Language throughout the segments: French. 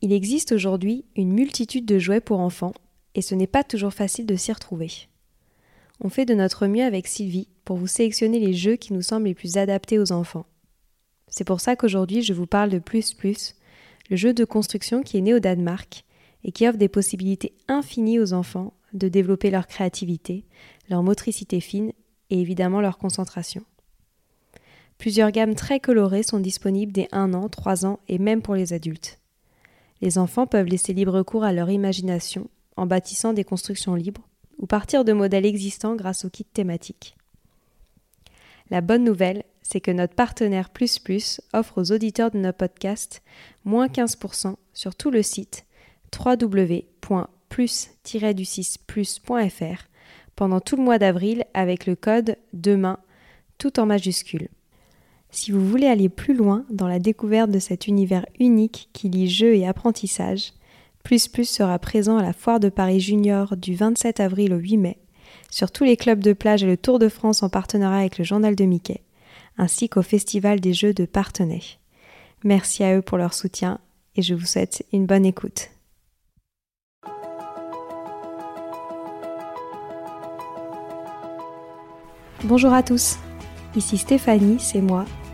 Il existe aujourd'hui une multitude de jouets pour enfants et ce n'est pas toujours facile de s'y retrouver. On fait de notre mieux avec Sylvie pour vous sélectionner les jeux qui nous semblent les plus adaptés aux enfants. C'est pour ça qu'aujourd'hui je vous parle de Plus Plus, le jeu de construction qui est né au Danemark et qui offre des possibilités infinies aux enfants de développer leur créativité, leur motricité fine et évidemment leur concentration. Plusieurs gammes très colorées sont disponibles dès 1 an, 3 ans et même pour les adultes. Les enfants peuvent laisser libre cours à leur imagination en bâtissant des constructions libres ou partir de modèles existants grâce au kit thématique. La bonne nouvelle, c'est que notre partenaire Plus Plus offre aux auditeurs de notre podcast moins 15% sur tout le site www.plus-du6plus.fr pendant tout le mois d'avril avec le code DEMAIN tout en majuscule. Si vous voulez aller plus loin dans la découverte de cet univers unique qui lie jeu et apprentissage, Plus Plus sera présent à la Foire de Paris Junior du 27 avril au 8 mai, sur tous les clubs de plage et le Tour de France en partenariat avec le Journal de Mickey, ainsi qu'au Festival des Jeux de Partenay. Merci à eux pour leur soutien et je vous souhaite une bonne écoute. Bonjour à tous, ici Stéphanie, c'est moi,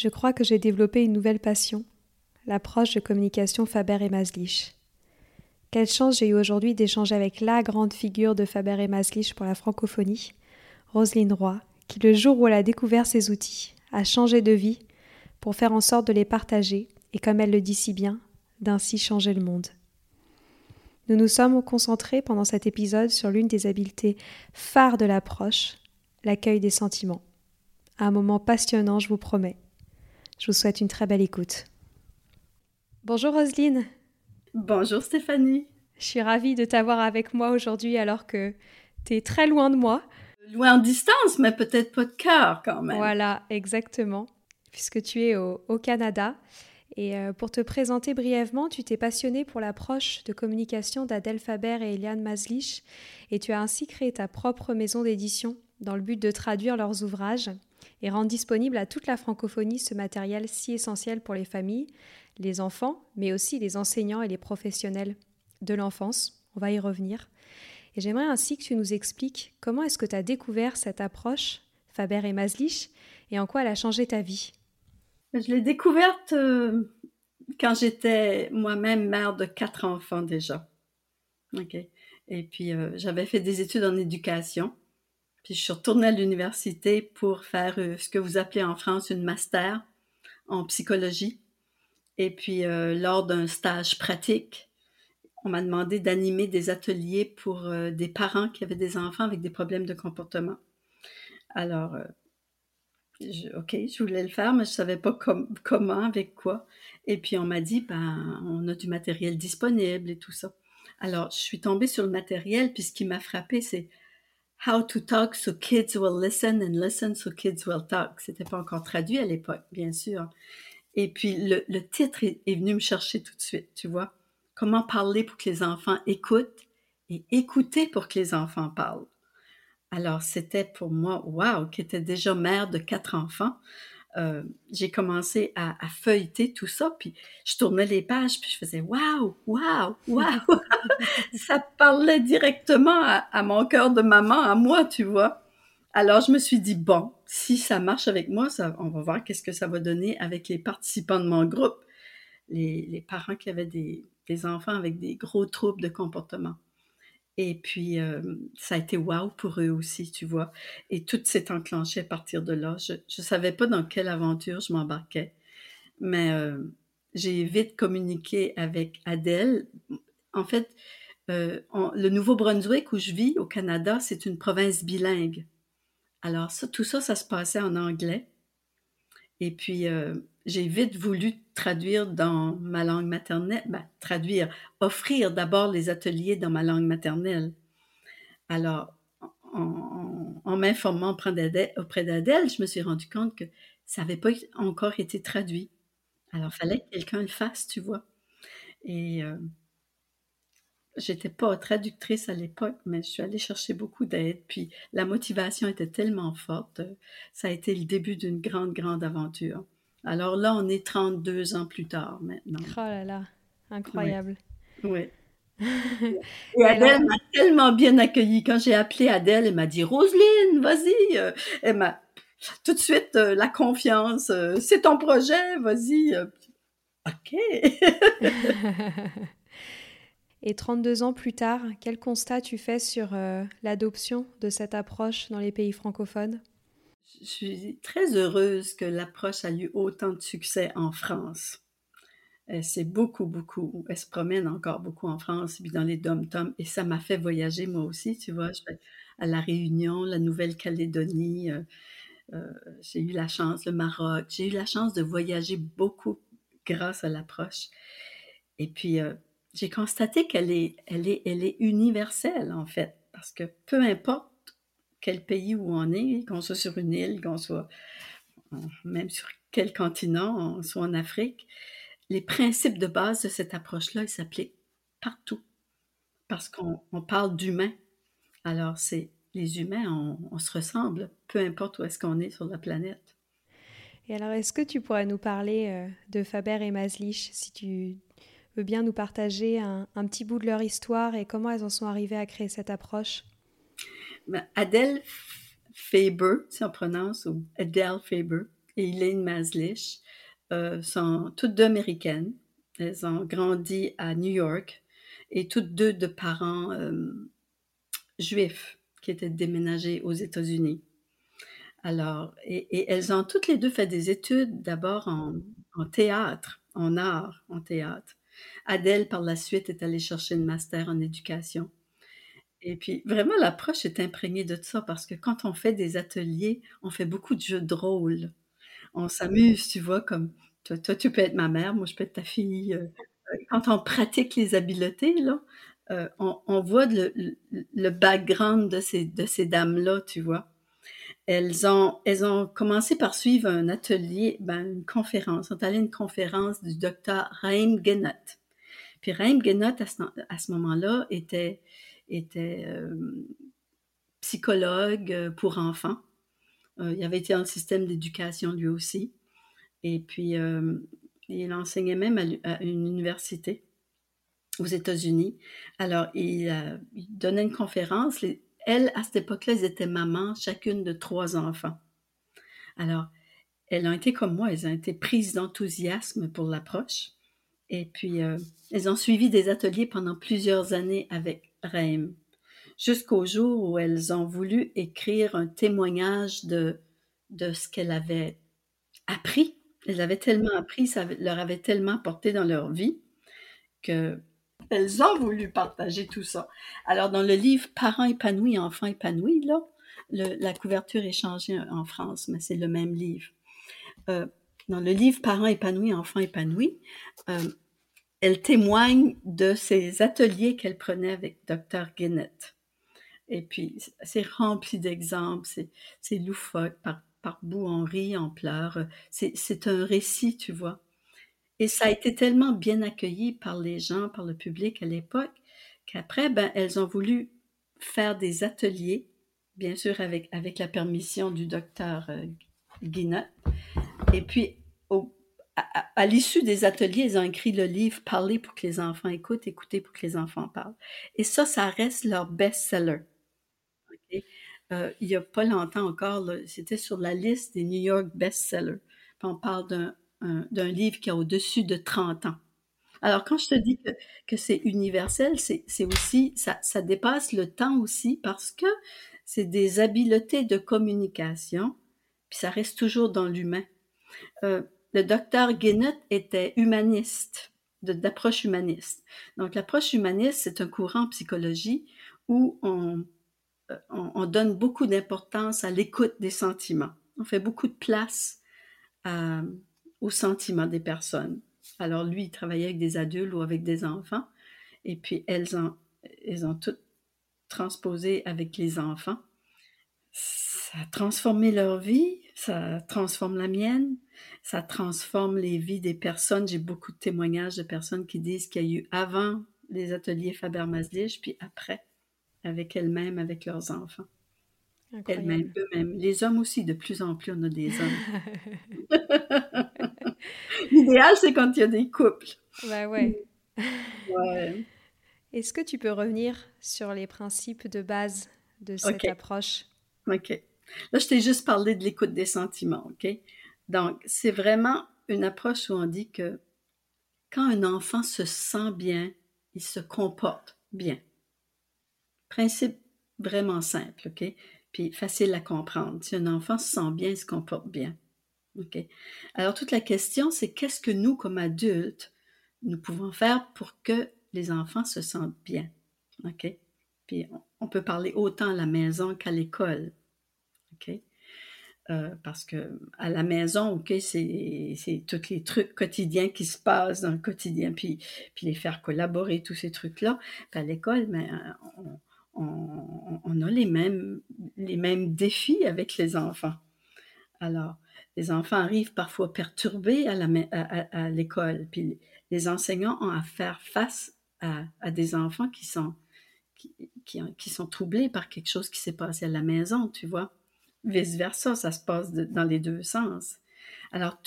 Je crois que j'ai développé une nouvelle passion, l'approche de communication Faber et Maslich. Quelle chance j'ai eu aujourd'hui d'échanger avec la grande figure de Faber et Maslich pour la francophonie, Roselyne Roy, qui le jour où elle a découvert ces outils a changé de vie pour faire en sorte de les partager et, comme elle le dit si bien, d'ainsi changer le monde. Nous nous sommes concentrés pendant cet épisode sur l'une des habiletés phares de l'approche, l'accueil des sentiments. Un moment passionnant, je vous promets. Je vous souhaite une très belle écoute. Bonjour Roselyne. Bonjour Stéphanie. Je suis ravie de t'avoir avec moi aujourd'hui alors que tu es très loin de moi. Loin en distance, mais peut-être pas de cœur quand même. Voilà, exactement, puisque tu es au, au Canada. Et euh, pour te présenter brièvement, tu t'es passionnée pour l'approche de communication d'Adèle Faber et Eliane Maslich, et tu as ainsi créé ta propre maison d'édition dans le but de traduire leurs ouvrages et rendre disponible à toute la francophonie ce matériel si essentiel pour les familles, les enfants, mais aussi les enseignants et les professionnels de l'enfance. On va y revenir. Et j'aimerais ainsi que tu nous expliques comment est-ce que tu as découvert cette approche, Faber et Maslich, et en quoi elle a changé ta vie. Je l'ai découverte euh, quand j'étais moi-même mère de quatre enfants déjà. OK. Et puis, euh, j'avais fait des études en éducation. Je suis retournée à l'université pour faire euh, ce que vous appelez en France une master en psychologie. Et puis euh, lors d'un stage pratique, on m'a demandé d'animer des ateliers pour euh, des parents qui avaient des enfants avec des problèmes de comportement. Alors, OK, je voulais le faire, mais je savais pas comment, avec quoi. Et puis on m'a dit, ben, on a du matériel disponible et tout ça. Alors, je suis tombée sur le matériel, puis ce qui m'a frappé, c'est How to Talk so Kids Will Listen and Listen so Kids Will Talk. C'était pas encore traduit à l'époque, bien sûr. Et puis le, titre est, venu me chercher tout de suite, tu vois. Comment parler pour que les enfants écoutent et écouter pour que les enfants parlent. Alors c'était pour moi, wow, qui était déjà mère de quatre enfants. Euh, j'ai commencé à, feuilleter tout ça, puis je tournais les pages, puis je faisais waouh, waouh, waouh. ça parlait directement à, mon cœur de maman, à moi, tu vois. Alors je me suis dit bon, si ça marche avec moi, ça, on va voir qu'est-ce que ça va donner avec les participants de mon groupe, les, parents qui avaient des enfants avec des gros troubles de comportement. Et puis, ça a été wow pour eux aussi, tu vois. Et tout s'est enclenché à partir de là. Je ne savais pas dans quelle aventure je m'embarquais, mais j'ai vite communiqué avec Adèle. En fait, le Nouveau-Brunswick où je vis au Canada, c'est une province bilingue. Alors, ça, tout ça, ça se passait en anglais. Et puis, j'ai vite voulu traduire dans ma langue maternelle, ben, traduire, offrir d'abord les ateliers dans ma langue maternelle. Alors, en, m'informant auprès d'Adèle, je me suis rendu compte que ça n'avait pas encore été traduit. Alors, fallait que quelqu'un le fasse, tu vois. Et euh, j'étais pas traductrice à l'époque, mais je suis allée chercher beaucoup d'aide. Puis la motivation était tellement forte. Ça a été le début d'une grande, grande aventure. Alors là, on est 32 ans plus tard maintenant. Oh là là, incroyable. Oui. Et Adèle m'a tellement bien accueillie. Quand j'ai appelé Adèle, elle m'a dit Roselyne, vas-y. Euh, elle m'a tout de suite euh, la confiance. Euh, c'est ton projet, vas-y. OK. Et 32 ans plus tard, quel constat tu fais sur l'adoption de cette approche dans les pays francophones? Je suis très heureuse que l'approche a eu autant de succès en France. C'est beaucoup, beaucoup. Elle se promène encore beaucoup en France, puis dans les dom-toms, et ça m'a fait voyager moi aussi, tu vois. Je à La Réunion, la Nouvelle-Calédonie, euh, euh, j'ai eu la chance, le Maroc, j'ai eu la chance de voyager beaucoup grâce à l'approche. Et puis, euh, j'ai constaté qu'elle est, elle est, elle est universelle, en fait, parce que peu importe quel pays où on est, qu'on soit sur une île, qu'on soit même sur quel continent, soit en Afrique, les principes de base de cette approche-là, ils s'appliquent partout. Parce qu'on parle d'humains. Alors, c'est les humains, on, se ressemble, peu importe où est-ce qu'on est sur la planète. Et alors, est-ce que tu pourrais nous parler euh, de Faber et Maslich, si tu veux bien nous partager un, petit bout de leur histoire et comment elles en sont arrivées à créer cette approche? Adèle Faber, si on prononce, ou Adele Faber et Elaine Maslich euh, sont toutes deux américaines. Elles ont grandi à New York et toutes deux de parents euh, juifs qui étaient déménagés aux États-Unis. Alors, et, elles ont toutes les deux fait des études d'abord en, théâtre, en art, en théâtre. Adèle, par la suite, est allée chercher une master en éducation. Et puis, vraiment, l'approche est imprégnée de ça parce que quand on fait des ateliers, on fait beaucoup de jeux de rôle. On s'amuse, tu vois, comme toi, tu peux être ma mère, moi, je peux être ta fille. Euh, euh, quand on pratique les habiletés, là, euh, on, voit le, background de ces dames-là, tu vois. Elles ont, elles ont commencé par suivre un atelier, ben, une conférence. Elles sont allées à une conférence du docteur Raim Genot. Puis Raim Genot, à ce, ce moment-là, était était euh, psychologue euh, pour enfants. Euh, il avait été dans le système d'éducation lui aussi. Et puis, il enseignait même à, une université aux États-Unis. Alors, il, donnait une conférence. Elles, à cette époque-là, elles étaient mamans, chacune de trois enfants. Alors, elles ont été comme moi, elles ont été prises d'enthousiasme pour l'approche. Et puis, elles ont suivi des ateliers pendant plusieurs années avec Reim, jusqu'au jour où elles ont voulu écrire un témoignage de, de ce qu'elles avaient appris. Elles avaient tellement appris, ça leur avait tellement porté dans leur vie que elles ont voulu partager tout ça. Alors, dans le livre Parents épanouis, enfants épanouis, là, la couverture est changée en France, mais c'est le même livre. Euh, dans le livre Parents épanouis, enfants épanouis, euh, elle témoigne de ces ateliers qu'elle prenait avec Dr. Guinnett. Et puis, c'est rempli d'exemples, c'est loufoque, par, par bout on rit, on pleure. C'est un récit, tu vois. Et ça a été tellement bien accueilli par les gens, par le public à l'époque, qu'après, ben, elles ont voulu faire des ateliers, bien sûr avec, avec la permission du docteur euh, Et puis, à, l'issue des ateliers, ils ont écrit le livre Parler pour que les enfants écoutent, écouter pour que les enfants parlent. Et ça, ça reste leur best-seller. Euh, il n'y a pas longtemps encore, c'était sur la liste des New York best-sellers. On parle d'un livre qui a au-dessus de 30 ans. Alors, quand je te dis que, c'est universel, c'est aussi, ça, ça, dépasse le temps aussi parce que c'est des habiletés de communication, puis ça reste toujours dans l'humain. Euh, le docteur Guénot était humaniste, d'approche humaniste. Donc, l'approche humaniste, c'est un courant en psychologie où on, euh, on, donne beaucoup d'importance à l'écoute des sentiments. On fait beaucoup de place euh, aux sentiments des personnes. Alors, lui, il travaillait avec des adultes ou avec des enfants, et puis elles ont, elles ont toutes transposé avec les enfants. Ça a transformé leur vie, ça transforme la mienne, ça transforme les vies des personnes. J'ai beaucoup de témoignages de personnes qui disent qu'il y a eu avant les ateliers Faber-Maslich, puis après, avec elles-mêmes, avec leurs enfants. Elles-mêmes, eux-mêmes. Les hommes aussi, de plus en plus, on a des hommes. L'idéal, c'est quand il y a des couples. Bah ouais. ouais. Est-ce que tu peux revenir sur les principes de base de cette approche? OK. Là, je t'ai juste parlé de l'écoute des sentiments, OK? Donc, c'est vraiment une approche où on dit que quand un enfant se sent bien, il se comporte bien. Principe vraiment simple, OK? Puis facile à comprendre. Si un enfant se sent bien, il se comporte bien. Alors, toute la question, c'est qu'est-ce que nous, comme adultes, nous pouvons faire pour que les enfants se sentent bien? Puis on peut parler autant à la maison qu'à l'école. Euh, parce que à la maison, OK, c'est tous les trucs quotidiens qui se passent dans le quotidien, puis, les faire collaborer, tous ces trucs-là. À l'école, mais ben, on, on, a les mêmes, les mêmes défis avec les enfants. Alors, les enfants arrivent parfois perturbés à l'école, puis les enseignants ont à faire face à, des enfants qui sont, qui, sont troublés par quelque chose qui s'est passé à la maison, tu vois vice-versa, ça se passe dans les deux sens. Alors,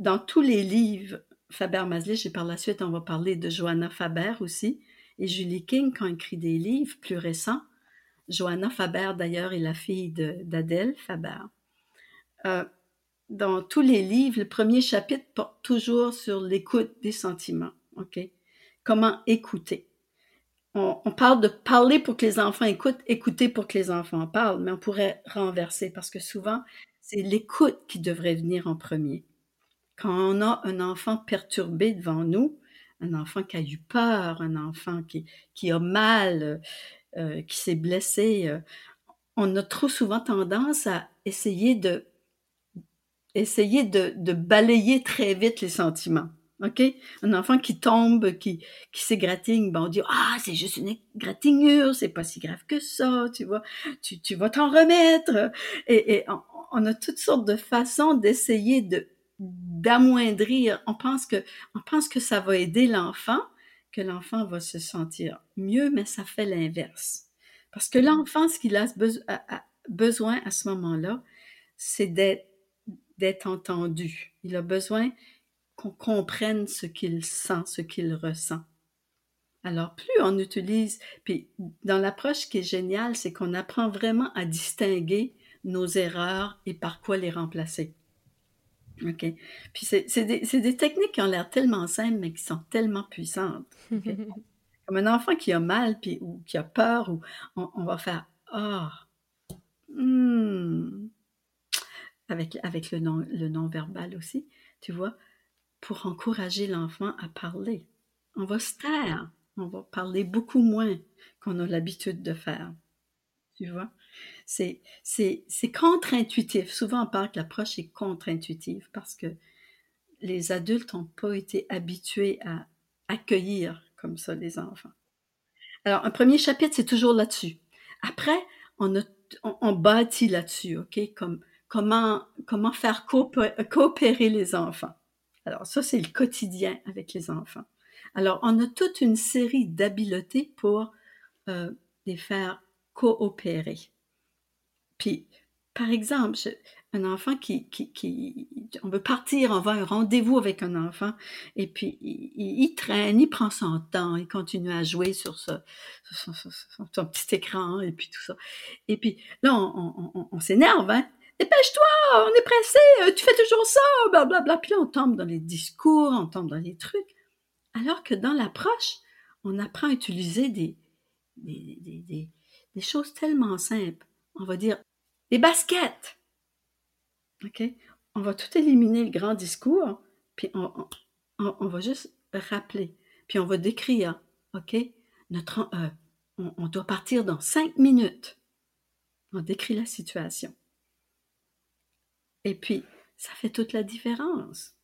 dans tous les livres Faber-Maslich, et par la suite, on va parler de Johanna Faber aussi, et Julie King, quand elle écrit des livres plus récents. Johanna Faber, d'ailleurs, est la fille d'Adèle Faber. Euh, dans tous les livres, le premier chapitre porte toujours sur l'écoute des sentiments. OK? Comment écouter on, parle de parler pour que les enfants écoutent, écouter pour que les enfants parlent, mais on pourrait renverser parce que souvent, c'est l'écoute qui devrait venir en premier. Quand on a un enfant perturbé devant nous, un enfant qui a eu peur, un enfant qui, qui a mal, euh, qui s'est blessé, euh, on a trop souvent tendance à essayer de essayer de, de balayer très vite les sentiments. OK? Un enfant qui tombe, qui, qui s'égratigne, ben on dit Ah, c'est juste une égratignure, c'est pas si grave que ça, tu vois, tu, tu vas t'en remettre. Et, et on, a toutes sortes de façons d'essayer de d'amoindrir. On pense que on pense que ça va aider l'enfant, que l'enfant va se sentir mieux, mais ça fait l'inverse. Parce que l'enfant, ce qu'il a, a besoin à ce moment-là, c'est d'être d'être entendu. Il a besoin qu'on comprenne ce qu'il sent, ce qu'il ressent. Alors, plus on utilise, puis dans l'approche qui est géniale, c'est qu'on apprend vraiment à distinguer nos erreurs et par quoi les remplacer. OK? Puis c'est des, techniques qui ont l'air tellement simples, mais qui sont tellement puissantes. Comme un enfant qui a mal, puis, ou qui a peur, ou on, va faire Ah, hmm, avec, avec le non-verbal aussi, tu vois pour encourager l'enfant à parler. On va se taire, on va parler beaucoup moins qu'on a l'habitude de faire. Tu vois? C'est, c'est, c'est contre-intuitif. Souvent, on parle que l'approche est contre-intuitive parce que les adultes n'ont pas été habitués à accueillir comme ça les enfants. Alors, un premier chapitre, c'est toujours là-dessus. après, on, a, on, bâtit là-dessus, OK? Comme, comment, faire coopérer les enfants. Alors, ça, c'est le quotidien avec les enfants. Alors, on a toute une série d'habiletés pour euh, les faire coopérer. Puis, par exemple, un enfant qui, on veut partir, on va à un rendez-vous avec un enfant, et puis il, traîne, il prend son temps, il continue à jouer sur, son, petit écran, et puis tout ça. Et puis là, on, s'énerve, hein? Dépêche-toi, on est pressé, euh, tu fais toujours ça, blablabla. Bla, bla. Puis là, on tombe dans les discours, on tombe dans les trucs. Alors que dans l'approche, on apprend à utiliser des, des, des, des choses tellement simples. On va dire, des baskets. OK? On va tout éliminer le grand discours, puis on, on, va juste rappeler, puis on va décrire, OK? Notre, euh, on, on, doit partir dans cinq minutes. On décrit la situation. Et puis, ça fait toute la différence.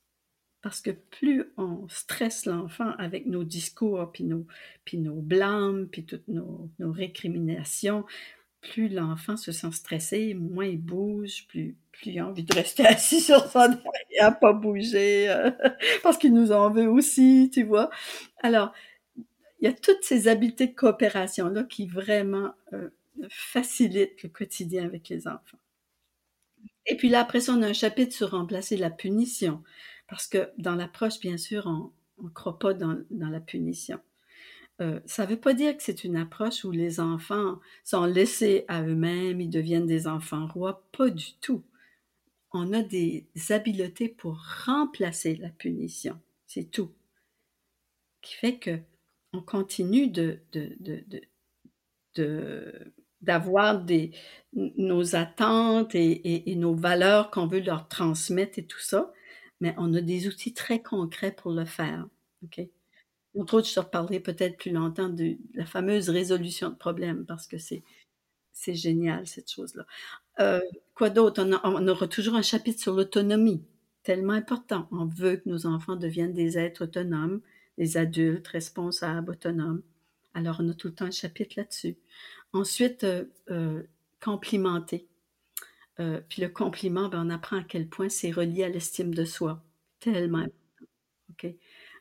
Parce que plus on stresse l'enfant avec nos discours, puis nos, puis nos blâmes, puis toutes nos, récriminations, plus l'enfant se sent stressé, moins il bouge, plus, il a envie de rester assis sur son et à pas bouger, euh, parce qu'il nous en veut aussi, tu vois. Alors, il y a toutes ces habiletés de coopération-là qui vraiment euh, facilitent le quotidien avec les enfants. Et puis là, après ça, on a un chapitre sur remplacer la punition, parce que dans l'approche, bien sûr, on ne croit pas dans, la punition. Euh, ça ne veut pas dire que c'est une approche où les enfants sont laissés à eux-mêmes, ils deviennent des enfants rois, pas du tout. On a des habiletés pour remplacer la punition, c'est tout. Qui fait que on continue de, d'avoir des, nos attentes et, et nos valeurs qu'on veut leur transmettre et tout ça, mais on a des outils très concrets pour le faire. OK? Entre autres, je te reparlerai peut-être plus longtemps de la fameuse résolution de problèmes parce que c'est, c'est génial, cette chose-là. Euh, quoi d'autre? On, on, aura toujours un chapitre sur l'autonomie, tellement important. On veut que nos enfants deviennent des êtres autonomes, des adultes responsables, autonomes. Alors, on a tout le temps un chapitre là-dessus. Ensuite, euh, euh, complimenter. Euh, puis le compliment, ben, on apprend à quel point c'est relié à l'estime de soi. Tellement important. OK?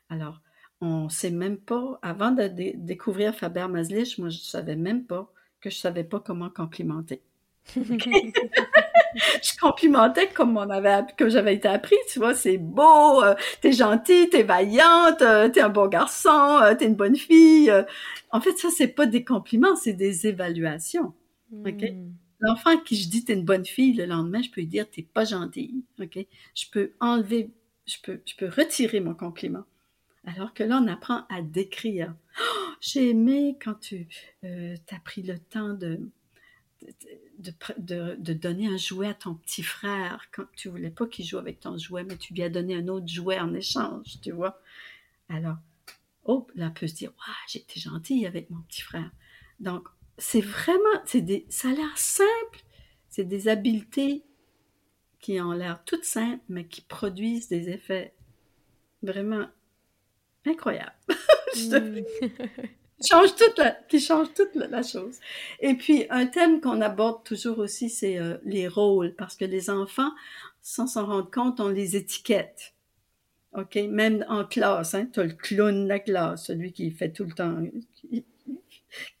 Alors, on sait même pas, avant de découvrir Faber Maslich, moi je savais même pas que je savais pas comment complimenter. je complimentais comme on avait comme j'avais été appris, tu vois, c'est beau, euh, t'es gentil, t'es vaillante, euh, t'es un bon garçon, euh, t'es une bonne fille. En fait, ça c'est pas des compliments, c'est des évaluations. OK? Hmm. L'enfant qui je dis t'es une bonne fille, le lendemain, je peux lui dire t'es pas gentille. OK? Je peux enlever je peux je peux retirer mon compliment. Alors que là, on apprend à décrire. Oh, j'ai aimé quand tu euh, as pris le temps de de, de, donner un jouet à ton petit frère quand tu voulais pas qu'il joue avec ton jouet, mais tu lui as donné un autre jouet en échange, tu vois? Alors, oh, là, on peut se dire, j'étais gentille avec mon petit frère. Donc, c'est vraiment, c'est des, ça a l'air simple, c'est des habiletés qui ont l'air toutes simples, mais qui produisent des effets vraiment incroyable. Mm. change toute la, qui change toute la, chose. Et puis, un thème qu'on aborde toujours aussi, c'est euh, les rôles, parce que les enfants, sans s'en rendre compte, ont les étiquettes. OK? Même en classe, hein, tu as le clown de la classe, celui qui fait tout le temps,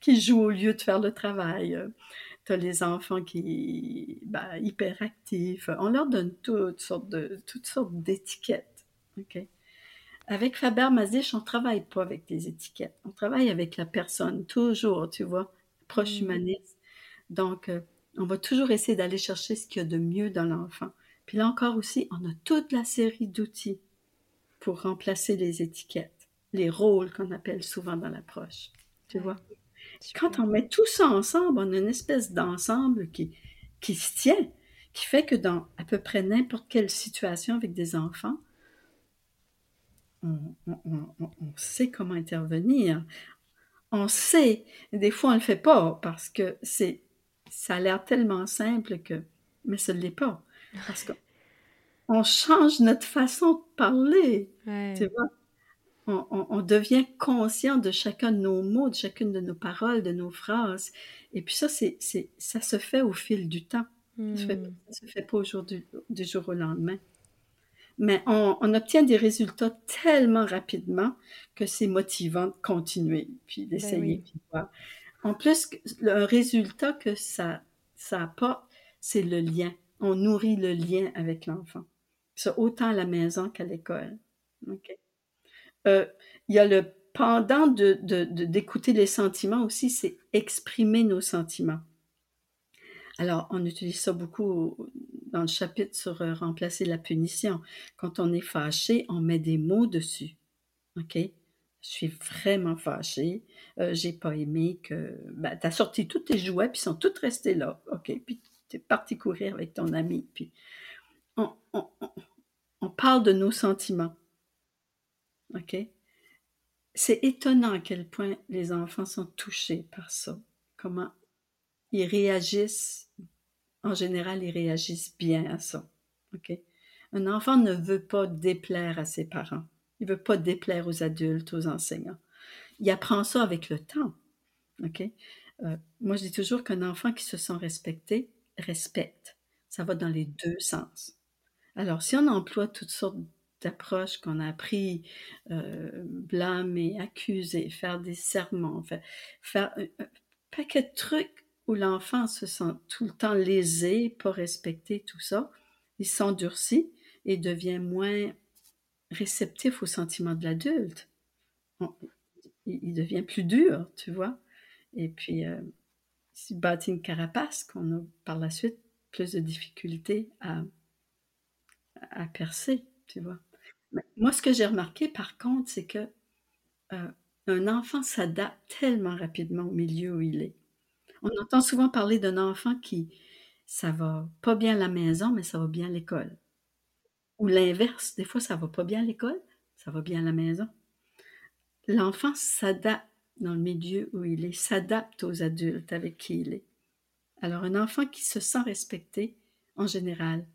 qui, joue au lieu de faire le travail. Tu as les enfants qui, ben, hyperactifs. On leur donne toutes sortes de, toutes sortes d'étiquettes. OK? Avec Faber Masich, on travaille pas avec des étiquettes. On travaille avec la personne, toujours, tu vois, proche mmh. humaniste. Donc, euh, on va toujours essayer d'aller chercher ce qu'il y a de mieux dans l'enfant. Puis là encore aussi, on a toute la série d'outils pour remplacer les étiquettes, les rôles qu'on appelle souvent dans l'approche. Tu vois? Quand on met tout ça ensemble, on a une espèce d'ensemble qui, qui se tient, qui fait que dans à peu près n'importe quelle situation avec des enfants, on, sait comment intervenir. On sait, des fois on le fait pas parce que c'est, ça a l'air tellement simple que, mais ce ne l'est pas. Parce qu'on change notre façon de parler, tu vois. on, devient conscient de chacun de nos mots, de chacune de nos paroles, de nos phrases. Et puis ça, c'est, ça se fait au fil du temps. Ça ne se, fait pas du, jour au lendemain. Mais on, obtient des résultats tellement rapidement que c'est motivant de continuer, puis ben d'essayer. En plus, le résultat que ça, ça apporte, c'est le lien. On nourrit le lien avec l'enfant. C'est autant à la maison qu'à l'école. Euh, il y a le pendant de, d'écouter les sentiments aussi, c'est exprimer nos sentiments. Alors, on utilise ça beaucoup dans le chapitre sur euh, remplacer la punition. Quand on est fâché, on met des mots dessus. OK? Je suis vraiment fâché. Euh, j'ai pas aimé que. Ben, tu as sorti tous tes jouets, puis ils sont tous restés là. OK? Puis tu es parti courir avec ton ami. Puis on, on parle de nos sentiments. OK? C'est étonnant à quel point les enfants sont touchés par ça. Comment ils réagissent. En général, ils réagissent bien à ça. Un enfant ne veut pas déplaire à ses parents. Il veut pas déplaire aux adultes, aux enseignants. Il apprend ça avec le temps. Euh, moi, je dis toujours qu'un enfant qui se sent respecté respecte. Ça va dans les deux sens. Alors, si on emploie toutes sortes d'approches qu'on a appris, euh, blâmer, accuser, faire des serments, faire, faire un, paquet de trucs l'enfant se sent tout le temps lésé, pas respecté, tout ça, il s'endurcit et devient moins réceptif aux sentiments de l'adulte. Il, devient plus dur, tu vois. Et puis, euh, il bâtit une carapace qu'on a par la suite plus de difficultés à, à percer, tu vois. moi, ce que j'ai remarqué, par contre, c'est que euh, un enfant s'adapte tellement rapidement au milieu où il est. On entend souvent parler d'un enfant qui, ça va pas bien à la maison, mais ça va bien à l'école. Ou l'inverse, des fois, ça va pas bien à l'école, ça va bien à la maison. L'enfant s'adapte dans le milieu où il est, s'adapte aux adultes avec qui il est. Alors, un enfant qui se sent respecté, en général,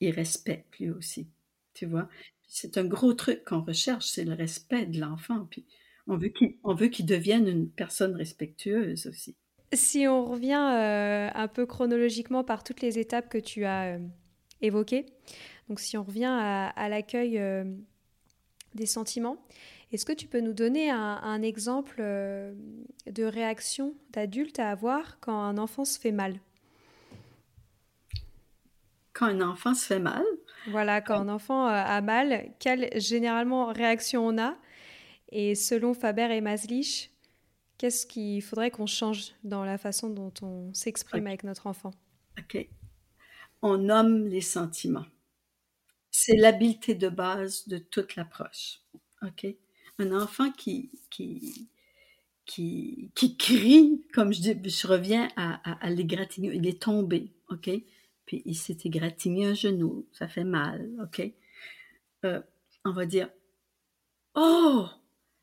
il respecte lui aussi. Tu vois? C'est un gros truc qu'on recherche, c'est le respect de l'enfant. On veut qu'il devienne une personne respectueuse aussi. Si on revient euh, un peu chronologiquement par toutes les étapes que tu as euh, évoquées, donc si on revient à, l'accueil euh, des sentiments, est-ce que tu peux nous donner un exemple de réaction d'adulte à avoir quand un enfant se fait mal? Quand un enfant se fait mal? Voilà, quand un enfant a mal, quelle généralement réaction on a? Et selon Faber et Maslich, qu'est-ce qu'il faudrait qu'on change dans la façon dont on s'exprime avec notre enfant? OK. On nomme les sentiments. C'est l'habileté de base de toute l'approche. OK? Un enfant qui, qui, qui, qui crie, comme je dis, je reviens à, à, à l'égratignure, il est tombé. OK? puis il s'est égratigné un genou, ça fait mal, OK? Euh, on va dire Oh,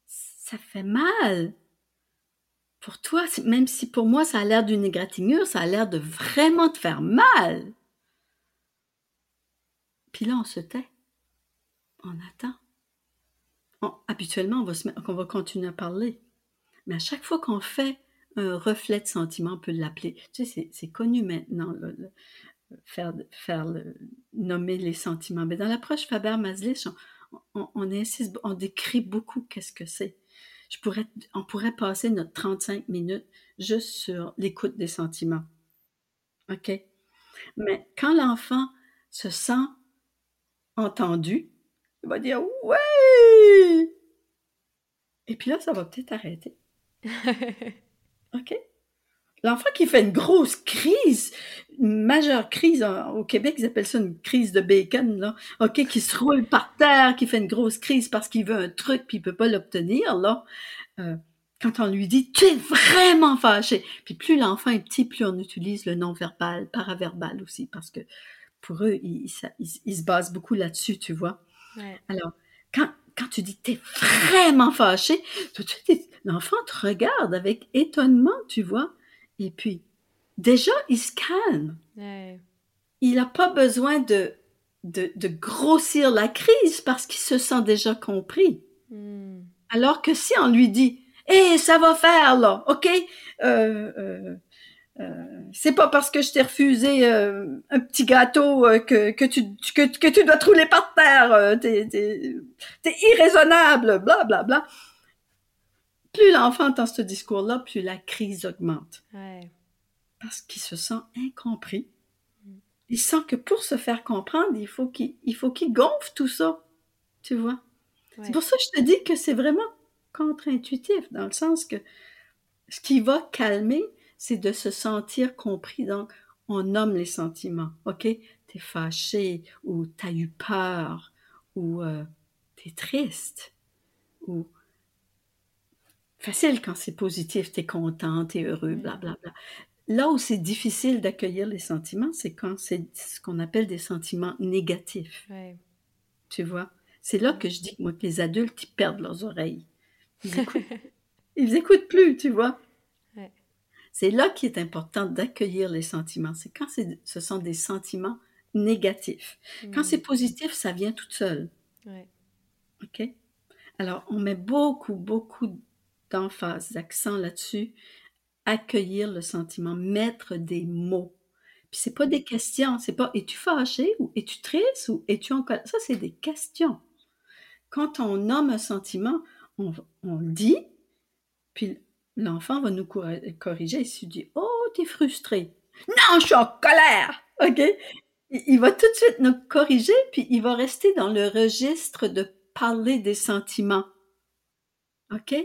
ça fait mal. Pour toi, même si pour moi ça a l'air d'une égratignure, ça a l'air de vraiment te faire mal. Puis là, on se tait. On attend. habituellement, on va, continuer à parler. Mais à chaque fois qu'on fait un reflet de sentiment, on peut l'appeler. Tu sais, c'est connu maintenant, faire, nommer les sentiments. Mais dans l'approche Faber-Maslich, on, on décrit beaucoup qu'est-ce que c'est. Je pourrais, on pourrait passer notre 35 minutes juste sur l'écoute des sentiments. OK? Mais quand l'enfant se sent entendu, il va dire Oui! Et puis là, ça va peut-être arrêter. OK? L'enfant qui fait une grosse crise, une majeure crise, au Québec, ils appellent ça une crise de bacon, là, OK, qui se roule par terre, qui fait une grosse crise parce qu'il veut un truc puis il peut pas l'obtenir, là. Euh, quand on lui dit, tu es vraiment fâché. Puis plus l'enfant est petit, plus on utilise le non-verbal, paraverbal aussi, parce que pour eux, ils, se basent beaucoup là-dessus, tu vois. Alors, quand, quand tu dis, tu es vraiment fâché, tout de suite, l'enfant te regarde avec étonnement, tu vois. Et puis, déjà, il se calme. Il n'a pas besoin de, de, grossir la crise parce qu'il se sent déjà compris. Hmm. Alors que si on lui dit, hé, ça va faire là, ok? Euh, euh, euh, c'est pas parce que je t'ai refusé euh, un petit gâteau euh, que, que, tu, que, que tu dois te rouler par terre. euh, t'es irraisonnable, bla bla bla. Plus l'enfant entend ce discours-là, plus la crise augmente. Ouais. Parce qu'il se sent incompris. Il sent que pour se faire comprendre, il faut qu'il, il faut qu'il gonfle tout ça. Tu vois? Ouais. C'est pour ça que je te dis que c'est vraiment contre-intuitif, dans le sens que ce qui va calmer, c'est de se sentir compris. Donc, on nomme les sentiments, OK? T'es fâché, ou t'as eu peur, ou euh, t'es triste, ou facile quand c'est positif, t'es content, t'es heureux, Mm. blablabla. Là où c'est difficile d'accueillir les sentiments, c'est quand c'est ce qu'on appelle des sentiments négatifs. Ouais. Tu vois? C'est là que je dis, moi, que les adultes, ils perdent leurs oreilles. Ils écoutent, ils écoutent plus, tu vois? Ouais. C'est là qu'il est important d'accueillir les sentiments. C'est quand ce sont des sentiments négatifs. Quand c'est positif, ça vient tout seul. Ouais. OK? Alors, on met beaucoup, beaucoup d'emphase, d'accent là-dessus. Accueillir le sentiment, mettre des mots. Puis c'est pas des questions, c'est pas es-tu fâché ou es-tu triste ou es-tu en colère? Ça, c'est des questions. Quand on nomme un sentiment, on, on le dit, puis l'enfant va nous corri- corriger. Il se dit Oh, t'es frustré. Non, je suis en colère. OK? Il va tout de suite nous corriger, puis il va rester dans le registre de parler des sentiments. OK?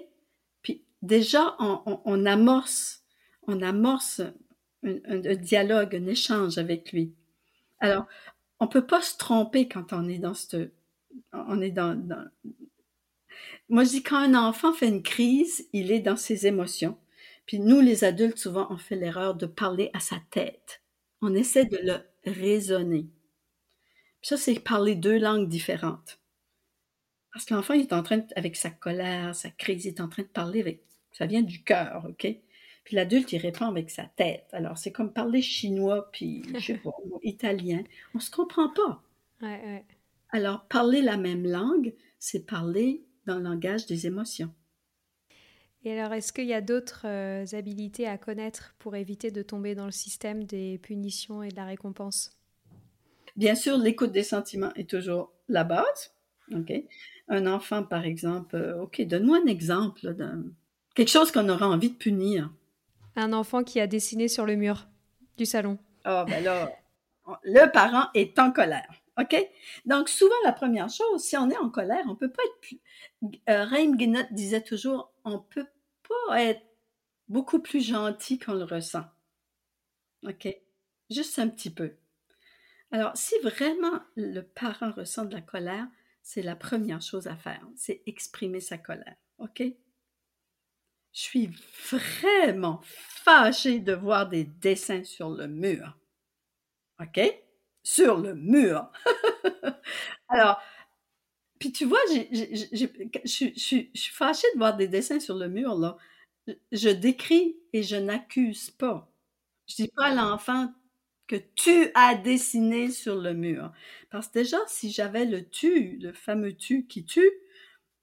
Déjà, on, amorce, un, dialogue, un échange avec lui. Alors, on peut pas se tromper quand on est dans cette, on est dans, moi je dis quand un enfant fait une crise, il est dans ses émotions. Puis nous, les adultes, souvent, on fait l'erreur de parler à sa tête. On essaie de le raisonner. Puis ça, c'est parler deux langues différentes. Parce que l'enfant, est en train, avec sa colère, sa crise, il est en train de parler avec, ça vient du cœur, OK? Puis l'adulte, il répond avec sa tête. Alors, c'est comme parler chinois, puis, je sais pas, italien. On se comprend pas. Ouais, ouais. Alors, parler la même langue, c'est parler dans le langage des émotions. Et alors, est-ce qu'il y a d'autres euh, habilités à connaître pour éviter de tomber dans le système des punitions et de la récompense? Bien sûr, l'écoute des sentiments est toujours la base. OK? Un enfant, par exemple, euh, OK, donne-moi un exemple d'un quelque chose qu'on aura envie de punir. Un enfant qui a dessiné sur le mur du salon. Ah, ben là, le parent est en colère. OK? Donc, souvent, la première chose, si on est en colère, on peut pas être plus. Euh, Guénotte disait toujours on peut pas être beaucoup plus gentil qu'on le ressent. OK? Juste un petit peu. Alors, si vraiment le parent ressent de la colère, c'est la première chose à faire, c'est exprimer sa colère. OK? Je suis vraiment fâchée de voir des dessins sur le mur. OK? Sur le mur. Alors, puis tu vois, je suis fâchée de voir des dessins sur le mur, là. Je décris et je n'accuse pas. Je dis pas à l'enfant que tu as dessiné sur le mur. Parce que déjà, si j'avais le tu, le fameux tu qui tue,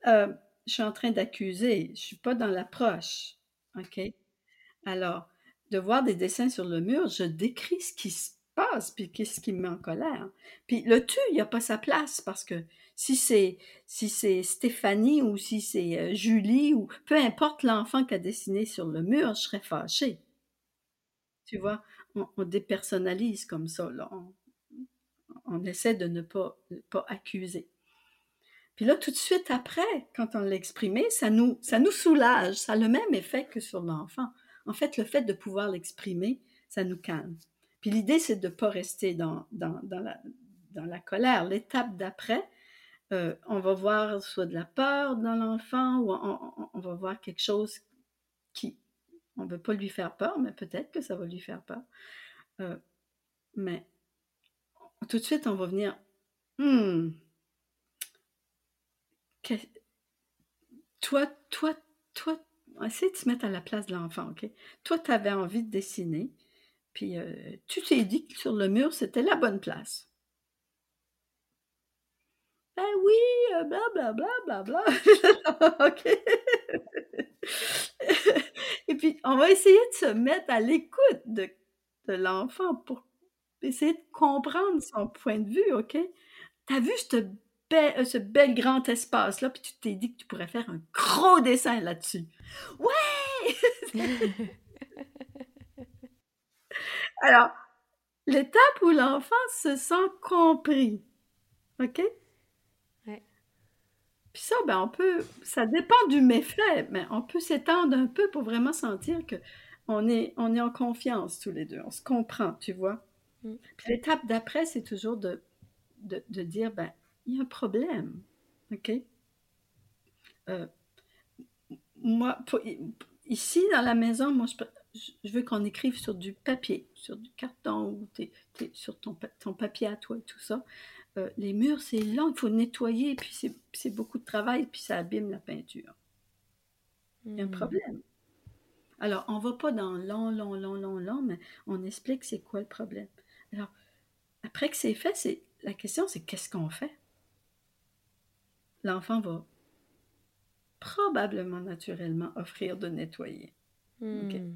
euh, je suis en train d'accuser. Je suis pas dans l'approche. OK? Alors, de voir des dessins sur le mur, je décris ce qui se passe, puis qu'est-ce qui me met en colère. Puis le tu, il n'y a pas sa place, parce que si c'est si c'est Stéphanie ou si c'est euh, Julie ou peu importe l'enfant qui a dessiné sur le mur, je serais fâchée. Tu vois, on, on dépersonnalise comme ça. On, on essaie de ne pas, pas accuser. Puis là, tout de suite après, quand on l'a exprimé, ça nous, soulage. Ça a le même effet que sur l'enfant. En fait, le fait de pouvoir l'exprimer, ça nous calme. Puis l'idée, c'est de ne pas rester dans, la, colère. L'étape d'après, euh, on va voir soit de la peur dans l'enfant ou on, va voir quelque chose qui, on ne veut pas lui faire peur, mais peut-être que ça va lui faire peur. Euh, mais tout de suite, on va venir, hmm, toi, toi, toi, essaye de se mettre à la place de l'enfant, OK? Toi, tu avais envie de dessiner, puis euh, tu t'es dit que sur le mur, c'était la bonne place. Ben oui, blablabla, bla, bla, bla. OK. Et puis, on va essayer de se mettre à l'écoute de, de l'enfant pour essayer de comprendre son point de vue, OK? T'as vu ce bel, ce bel grand espace-là, puis tu t'es dit que tu pourrais faire un gros dessin là-dessus. Ouais! Alors, l'étape où l'enfant se sent compris, OK? Puis ça, ben, on peut, ça dépend du méfait, mais on peut s'étendre un peu pour vraiment sentir que on est, on est en confiance tous les deux, on se comprend, tu vois? Mm. Puis l'étape d'après, c'est toujours de, de, de, dire, ben, il y a un problème, OK? Euh, moi, ici, dans la maison, moi, je, je veux qu'on écrive sur du papier, sur du carton ou sur ton, ton papier à toi et tout ça. Euh, les murs, c'est long, il faut nettoyer, puis c'est beaucoup de travail, puis ça abîme la peinture. Il y a un hmm. problème. Alors, on ne va pas dans long, long, long, long, long, mais on explique c'est quoi le problème. Alors, après que c'est fait, c'est la question, c'est qu'est-ce qu'on fait? L'enfant va probablement naturellement offrir de nettoyer. Hmm.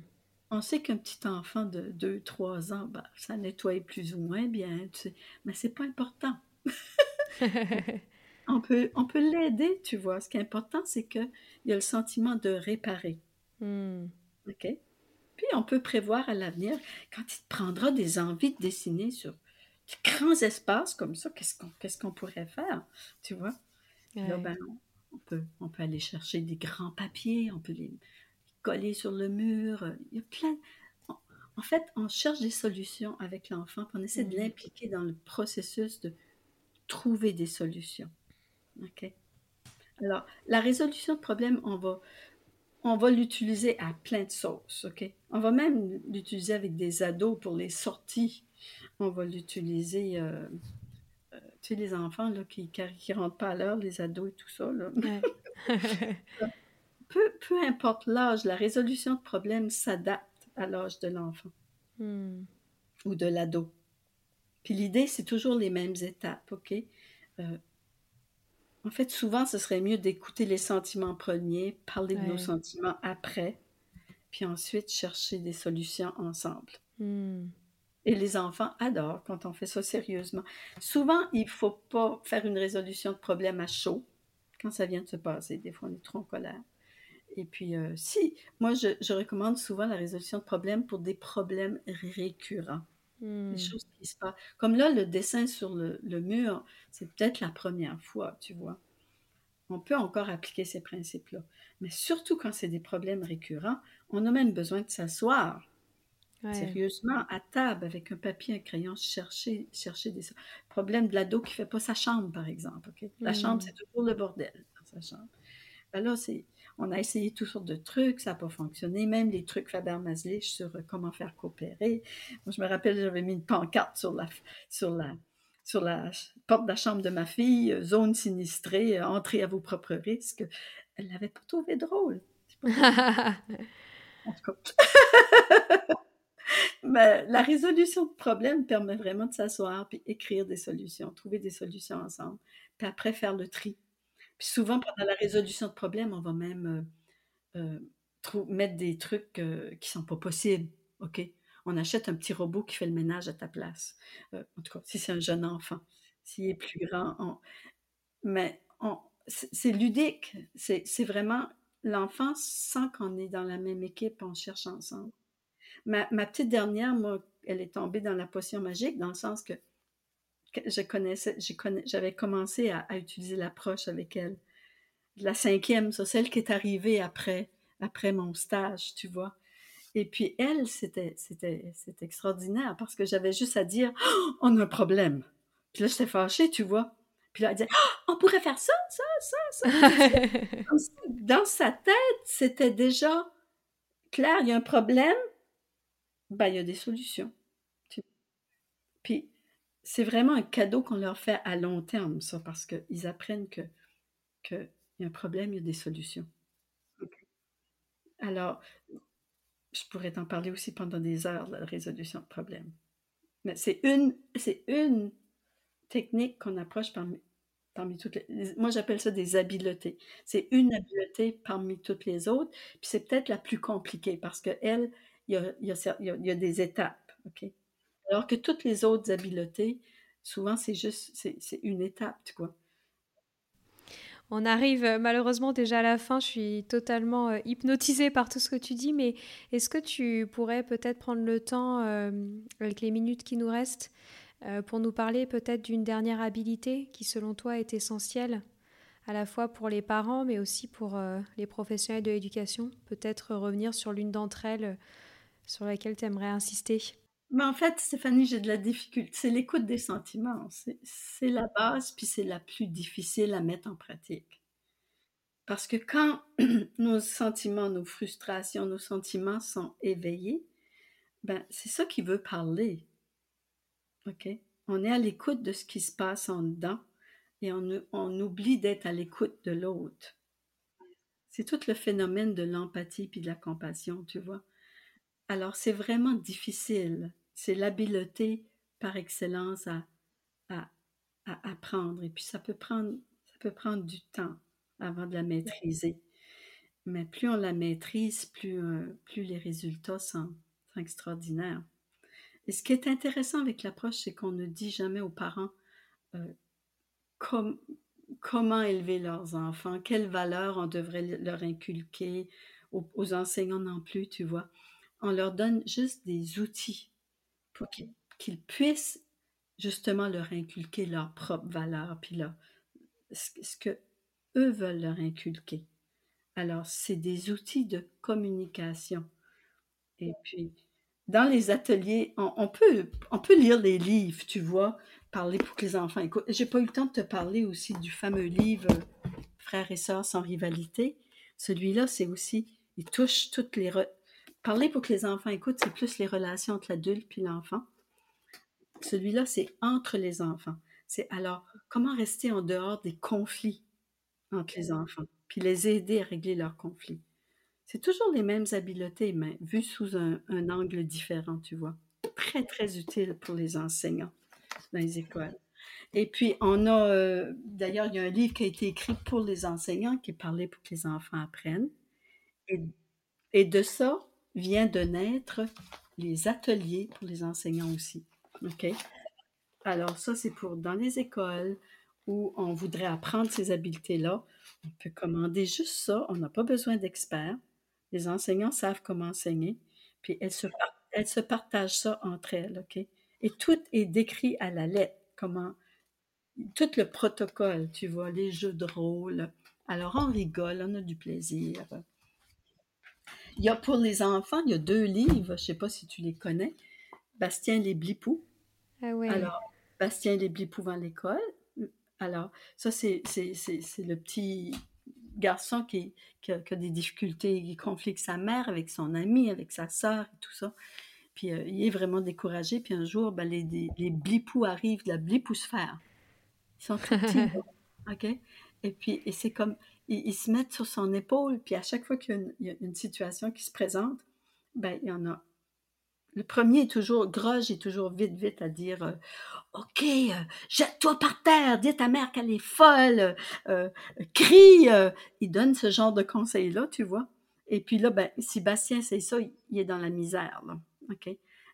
On sait qu'un petit enfant de 2-3 ans, ben, ça nettoie plus ou moins bien, tu sais, mais c'est pas important. on peut, on peut l'aider, tu vois. Ce qui est important, c'est qu'il y a le sentiment de réparer. Hmm. OK? Puis on peut prévoir à l'avenir, quand il te prendra des envies de dessiner sur de grands espaces comme ça, qu'est-ce qu'on qu'est-ce qu'on pourrait faire, tu vois? Là, ben, on, peut, on peut aller chercher des grands papiers, on peut les coller sur le mur. Il y a plein. En fait, on cherche des solutions avec l'enfant, on essaie de hmm. l'impliquer dans le processus de trouver des solutions. OK? Alors, la résolution de problème, on va, on va l'utiliser à plein de sauces, OK? On va même l'utiliser avec des ados pour les sorties. On va l'utiliser, euh, euh, tu sais, les enfants là, qui ne rentrent pas à l'heure, les ados et tout ça. Là. peu, peu importe l'âge, la résolution de problème s'adapte à l'âge de l'enfant hmm. ou de l'ado. Puis l'idée, c'est toujours les mêmes étapes, OK? Euh, en fait, souvent, ce serait mieux d'écouter les sentiments premiers, parler de nos sentiments après, puis ensuite chercher des solutions ensemble. Hmm. Et les enfants adorent quand on fait ça sérieusement. Souvent, il ne faut pas faire une résolution de problème à chaud quand ça vient de se passer. Des fois, on est trop en colère. Et puis, euh, si, moi, je, je, recommande souvent la résolution de problème pour des problèmes récurrents. Des hmm. choses qui se passent. Comme là, le dessin sur le, mur, c'est peut-être la première fois, tu vois. On peut encore appliquer ces principes-là. Mais surtout quand c'est des problèmes récurrents, on a même besoin de s'asseoir sérieusement à table avec un papier, un crayon, chercher, chercher des problèmes de l'ado qui ne fait pas sa chambre, par exemple. La chambre, hmm. c'est toujours le bordel dans sa chambre. Ben là, c'est on a essayé toutes sortes de trucs, ça n'a pas fonctionné, même les trucs Faber-Maslich sur euh, comment faire coopérer. Moi, je me rappelle, j'avais mis une pancarte sur la, sur la, sur la porte de la chambre de ma fille, euh, zone sinistrée, euh, entrée à vos propres risques. Elle l'avait pas trouvé drôle. en tout cas. Mais la résolution de problèmes permet vraiment de s'asseoir puis écrire des solutions, trouver des solutions ensemble, puis après faire le tri souvent, pendant la résolution de problèmes, on va même euh, euh, mettre des trucs euh, qui sont pas possibles. OK? On achète un petit robot qui fait le ménage à ta place. en tout cas, si c'est un jeune enfant. S'il est plus grand, mais c'est ludique. C'est vraiment l'enfant sent qu'on est dans la même équipe, on cherche ensemble. Ma, petite dernière, moi, elle est tombée dans la potion magique, dans le sens que je connaissais, j'avais commencé à, utiliser l'approche avec elle. La cinquième, c'est celle qui est arrivée après, après mon stage, tu vois. Et puis elle, c'était extraordinaire parce que j'avais juste à dire, oh, on a un problème. Puis là, j'étais fâchée, tu vois. Puis là, elle disait, oh, on pourrait faire ça, ça, ça, ça. Dans sa tête, c'était déjà clair, il y a un problème, ben, il y a des solutions. Puis c'est vraiment un cadeau qu'on leur fait à long terme, ça, parce qu'ils apprennent que qu'il y a un problème, il y a des solutions. Alors, je pourrais t'en parler aussi pendant des heures, la résolution de problèmes. Mais c'est une, c'est une technique qu'on approche parmi parmi toutes les... Moi, j'appelle ça des habiletés. C'est une habileté parmi toutes les autres, puis c'est peut-être la plus compliquée parce qu'elle, il y a, il, y a, il y a des étapes, OK? Alors que toutes les autres habiletés, souvent, c'est juste, c'est une étape, quoi. On arrive euh, malheureusement déjà à la fin. Je suis totalement euh, hypnotisée par tout ce que tu dis, mais est-ce que tu pourrais peut-être prendre le temps, euh, avec les minutes qui nous restent, pour nous parler peut-être d'une dernière habilité qui, selon toi, est essentielle à la fois pour les parents, mais aussi pour les professionnels de l'éducation? Peut-être revenir sur l'une d'entre elles sur laquelle tu aimerais insister mais en fait, Stéphanie, j'ai de la difficulté. C'est l'écoute des sentiments. C'est la base, puis c'est la plus difficile à mettre en pratique. Parce que quand nos sentiments, nos frustrations, nos sentiments sont éveillés, ben, c'est ça qui veut parler. OK? On est à l'écoute de ce qui se passe en dedans et on, on oublie d'être à l'écoute de l'autre. C'est tout le phénomène de l'empathie puis de la compassion, tu vois. Alors, c'est vraiment difficile c'est l'habileté par excellence à, à, apprendre. Et puis ça peut prendre, ça peut prendre du temps avant de la maîtriser. Mais plus on la maîtrise, plus, euh, plus les résultats sont, extraordinaires. Et ce qui est intéressant avec l'approche, c'est qu'on ne dit jamais aux parents euh, comment élever leurs enfants, quelles valeurs on devrait leur inculquer, aux, aux enseignants non plus, tu vois. On leur donne juste des outils pour qu'ils puissent justement leur inculquer leurs propres valeurs, puis leur, ce que eux veulent leur inculquer. Alors, c'est des outils de communication. Et puis, dans les ateliers, on, peut, on peut lire les livres, tu vois, parler pour que les enfants écoutent. J'ai pas eu le temps de te parler aussi du fameux livre Frères et sœurs sans rivalité. Celui-là, c'est aussi, il touche toutes les, Parler pour que les enfants écoutent, c'est plus les relations entre l'adulte puis l'enfant. Celui-là, c'est entre les enfants. C'est alors comment rester en dehors des conflits entre les enfants, puis les aider à régler leurs conflits? C'est toujours les mêmes habiletés, mais vues sous un, angle différent, tu vois. Très, très utile pour les enseignants dans les écoles. Et puis, on a, euh, d'ailleurs, il y a un livre qui a été écrit pour les enseignants qui parlait pour que les enfants apprennent. Et, et de ça, vient de naître les ateliers pour les enseignants aussi. OK? Alors, ça, c'est pour dans les écoles où on voudrait apprendre ces habiletés-là. On peut commander juste ça. On n'a pas besoin d'experts. Les enseignants savent comment enseigner. Puis elles se, elles se partagent ça entre elles. OK? Et tout est décrit à la lettre. Comment. Tout le protocole, tu vois, les jeux de rôle. Alors, on rigole, on a du plaisir. Il y a pour les enfants, il y a deux livres, je ne sais pas si tu les connais. Bastien les Blipous. Ah oui. Alors, Bastien les Blipous à l'école. Alors, ça, c'est, le petit garçon qui, a, des difficultés, qui conflit avec sa mère, avec son ami, avec sa sœur et tout ça. Puis euh, il est vraiment découragé. Puis un jour, ben, les, les, blipous arrivent de la blipousphère. Ils sont très petits. OK? Et puis, et c'est comme, ils, se mettent sur son épaule, puis à chaque fois qu'il y, a une situation qui se présente, ben, il y en a. Le premier est toujours, Groge est toujours vite, vite à dire euh, OK, euh, jette-toi par terre, dis à ta mère qu'elle est folle, euh, crie. il donne ce genre de conseils-là, tu vois. Et puis là, ben, si Bastien c'est ça, il, est dans la misère, là.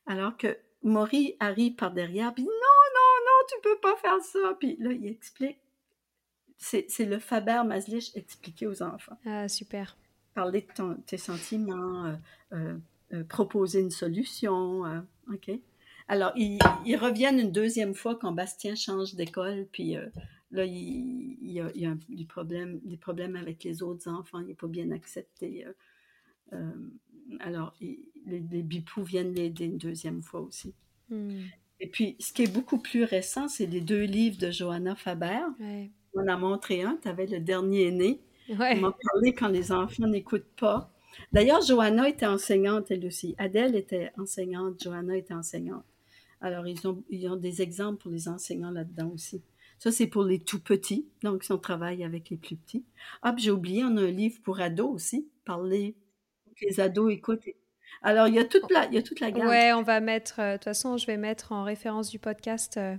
Alors que Maury arrive par derrière, puis non, non, non, tu peux pas faire ça. Puis là, il explique c'est le Faber Maslich expliqué aux enfants. Ah, super. Parler de tes sentiments, euh, euh, euh, proposer une solution. OK? Alors, ils, reviennent une deuxième fois quand Bastien change d'école, puis là, il, y a, des, problèmes, des problèmes avec les autres enfants, il n'est pas bien accepté. alors, les, les, bipous viennent l'aider une deuxième fois aussi. Hmm. Et puis, ce qui est beaucoup plus récent, c'est les deux livres de Johanna Faber. Ouais. On a montré un, tu avais le dernier né. Ouais. On m'a parlé quand les enfants n'écoutent pas. D'ailleurs, Johanna était enseignante, elle aussi. Adèle était enseignante, Johanna était enseignante. Alors, ils ont, ils ont des exemples pour les enseignants là-dedans aussi. Ça, c'est pour les tout petits, donc si on travaille avec les plus petits. Ah, j'ai oublié, on a un livre pour ados aussi, parler, que les ados écoutent. Alors, il y a toute la, il y a toute la gamme. Ouais, on va mettre, euh, de toute façon, je vais mettre en référence du podcast euh,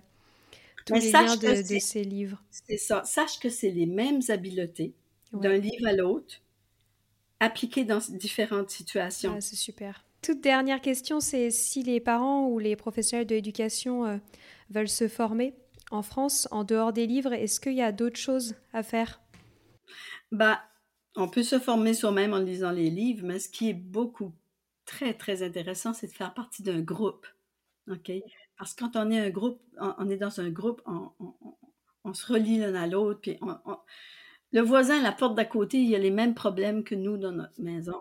tous les liens de, ces livres. C'est ça. Sache que c'est les mêmes habiletés d'un livre à l'autre, appliquées dans différentes situations. Ah, c'est super. Toute dernière question, c'est si les parents ou les professionnels de l'éducation euh, veulent se former en France, en dehors des livres, est-ce qu'il y a d'autres choses à faire? Bah, On peut se former soi-même en lisant les livres, mais ce qui est beaucoup, très, très intéressant, c'est de faire partie d'un groupe. Parce que quand on est un groupe, on, est dans un groupe, on, se relie l'un à l'autre, puis le voisin la porte d'à côté, il a les mêmes problèmes que nous dans notre maison.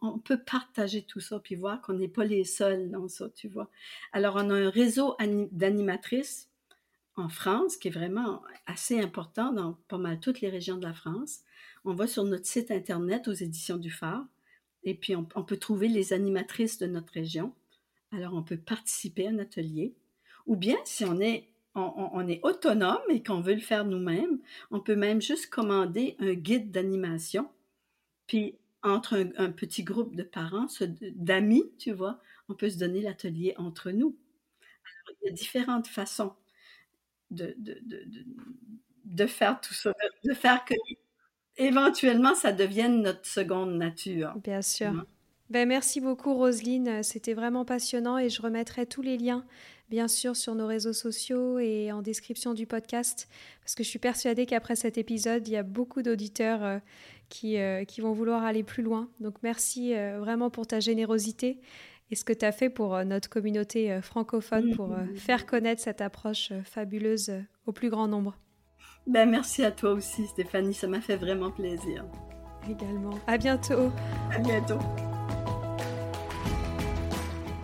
On, peut partager tout ça, puis voir qu'on n'est pas les seuls dans ça, tu vois? Alors, on a un réseau d'animatrices en France, qui est vraiment assez important dans pas mal toutes les régions de la France. On va sur notre site Internet aux éditions du Phare et puis on, peut trouver les animatrices de notre région. Alors on peut participer à un atelier. Ou bien si on est, on, est autonome et qu'on veut le faire nous-mêmes, on peut même juste commander un guide d'animation. Puis entre un, petit groupe de parents, d'amis, tu vois, on peut se donner l'atelier entre nous. Alors, il y a différentes façons de, de, de, de, faire tout ça, de, faire que éventuellement ça devienne notre seconde nature. Bien sûr. Ben, merci beaucoup Roselyne, c'était vraiment passionnant et je remettrai tous les liens bien sûr sur nos réseaux sociaux et en description du podcast parce que je suis persuadée qu'après cet épisode, il y a beaucoup d'auditeurs euh, qui, euh, qui vont vouloir aller plus loin. Donc merci euh, vraiment pour ta générosité et ce que tu as fait pour notre communauté francophone, pour faire connaître cette approche fabuleuse au plus grand nombre. Ben, merci à toi aussi, Stéphanie, ça m'a fait vraiment plaisir. Également. À bientôt. À bientôt.